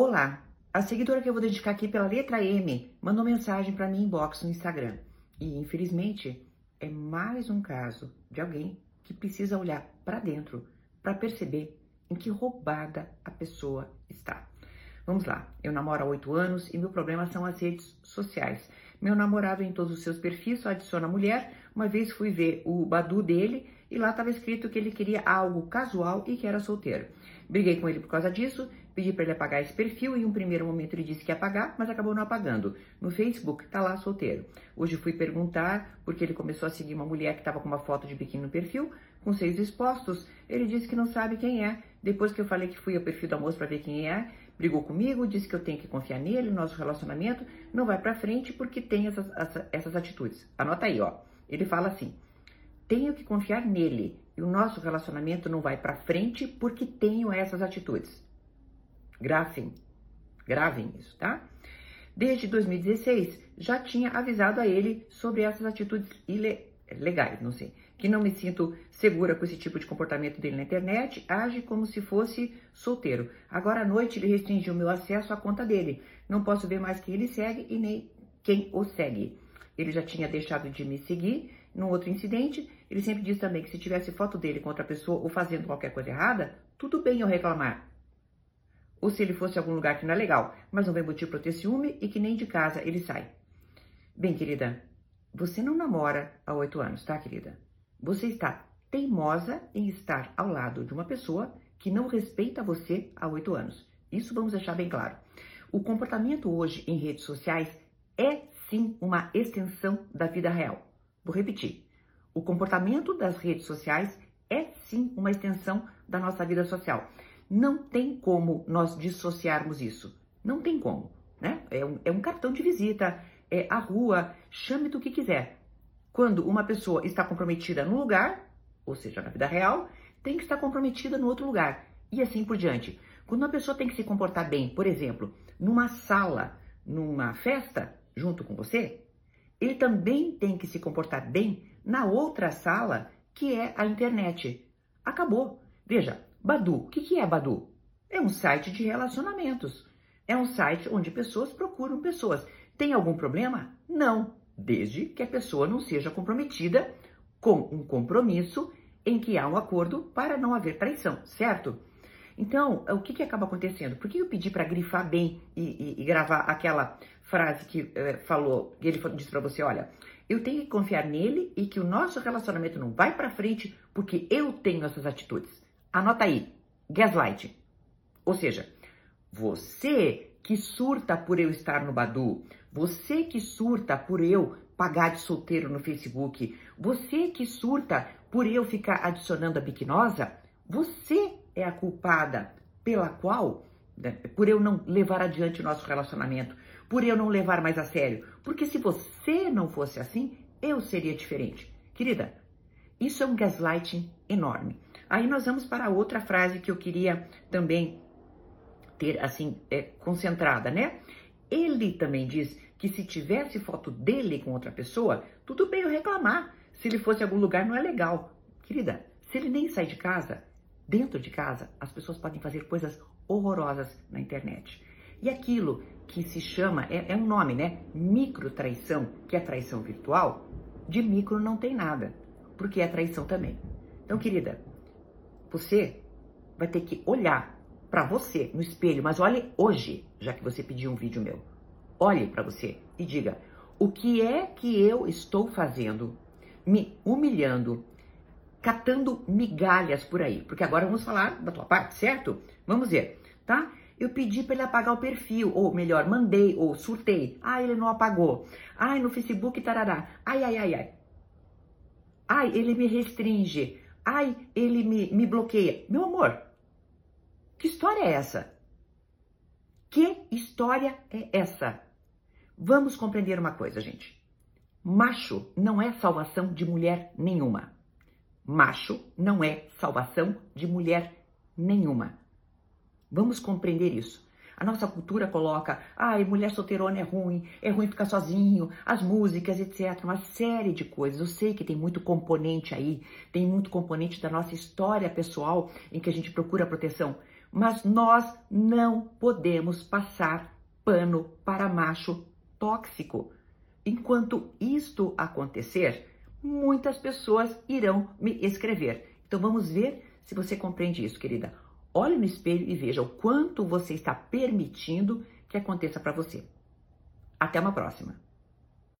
Olá, a seguidora que eu vou dedicar aqui pela letra M mandou mensagem para mim inbox no Instagram. E infelizmente é mais um caso de alguém que precisa olhar para dentro para perceber em que roubada a pessoa está. Vamos lá, eu namoro há oito anos e meu problema são as redes sociais. Meu namorado em todos os seus perfis só adiciona mulher. Uma vez fui ver o Badu dele e lá estava escrito que ele queria algo casual e que era solteiro. Briguei com ele por causa disso, pedi para ele apagar esse perfil em um primeiro momento ele disse que ia apagar, mas acabou não apagando. No Facebook tá lá solteiro. Hoje fui perguntar porque ele começou a seguir uma mulher que estava com uma foto de biquíni no perfil, com seios expostos. Ele disse que não sabe quem é. Depois que eu falei que fui ao perfil da moça para ver quem é, brigou comigo, disse que eu tenho que confiar nele, nosso relacionamento não vai para frente porque tem essas, essas atitudes. Anota aí, ó. Ele fala assim: tenho que confiar nele e o nosso relacionamento não vai para frente porque tenho essas atitudes. Gravem, gravem isso, tá? Desde 2016 já tinha avisado a ele sobre essas atitudes ilegais, não sei, que não me sinto segura com esse tipo de comportamento dele na internet, age como se fosse solteiro. Agora à noite ele restringiu meu acesso à conta dele. Não posso ver mais quem ele segue e nem quem o segue. Ele já tinha deixado de me seguir num outro incidente. Ele sempre diz também que se tivesse foto dele com outra pessoa ou fazendo qualquer coisa errada, tudo bem eu reclamar. Ou se ele fosse algum lugar que não é legal, mas não vem motivo para ter ciúme e que nem de casa ele sai. Bem, querida, você não namora há oito anos, tá, querida? Você está teimosa em estar ao lado de uma pessoa que não respeita você há oito anos. Isso vamos deixar bem claro. O comportamento hoje em redes sociais é sim uma extensão da vida real. Vou repetir. O comportamento das redes sociais é sim uma extensão da nossa vida social. Não tem como nós dissociarmos isso. Não tem como. Né? É, um, é um cartão de visita, é a rua, chame do que quiser. Quando uma pessoa está comprometida no lugar, ou seja, na vida real, tem que estar comprometida no outro lugar. E assim por diante. Quando uma pessoa tem que se comportar bem, por exemplo, numa sala, numa festa, junto com você, ele também tem que se comportar bem na outra sala, que é a internet. Acabou. Veja, Badu. O que, que é Badu? É um site de relacionamentos. É um site onde pessoas procuram pessoas. Tem algum problema? Não, desde que a pessoa não seja comprometida com um compromisso em que há um acordo para não haver traição, certo? Então, o que, que acaba acontecendo? Por que eu pedi para grifar bem e, e, e, gravar aquela frase que eh, falou, que ele disse para você, olha, eu tenho que confiar nele e que o nosso relacionamento não vai para frente porque eu tenho essas atitudes. Anota aí, gaslight. Ou seja, você que surta por eu estar no Badu, você que surta por eu pagar de solteiro no Facebook, você que surta por eu ficar adicionando a biquinosa, você é a culpada pela qual, né, por eu não levar adiante o nosso relacionamento, por eu não levar mais a sério. Porque se você não fosse assim, eu seria diferente. Querida, isso é um gaslighting enorme. Aí nós vamos para outra frase que eu queria também ter assim é, concentrada, né? Ele também diz que se tivesse foto dele com outra pessoa, tudo bem eu reclamar. Se ele fosse em algum lugar, não é legal. Querida, se ele nem sai de casa, Dentro de casa, as pessoas podem fazer coisas horrorosas na internet. E aquilo que se chama, é, é um nome, né? Micro traição, que é traição virtual, de micro não tem nada, porque é traição também. Então, querida, você vai ter que olhar para você no espelho, mas olhe hoje, já que você pediu um vídeo meu. Olhe para você e diga: o que é que eu estou fazendo, me humilhando, catando migalhas por aí, porque agora vamos falar da tua parte, certo? Vamos ver, tá? Eu pedi para ele apagar o perfil, ou melhor, mandei, ou surtei. Ah, ele não apagou. Ai, no Facebook, tarará. Ai, ai, ai, ai. Ai, ele me restringe. Ai, ele me, me bloqueia. Meu amor, que história é essa? Que história é essa? Vamos compreender uma coisa, gente. Macho não é salvação de mulher nenhuma. Macho não é salvação de mulher nenhuma. Vamos compreender isso. A nossa cultura coloca, ai, mulher solteirona é ruim, é ruim ficar sozinho, as músicas, etc. Uma série de coisas. Eu sei que tem muito componente aí, tem muito componente da nossa história pessoal em que a gente procura proteção. Mas nós não podemos passar pano para macho tóxico. Enquanto isto acontecer, muitas pessoas irão me escrever. Então vamos ver se você compreende isso, querida. Olhe no espelho e veja o quanto você está permitindo que aconteça para você. Até uma próxima.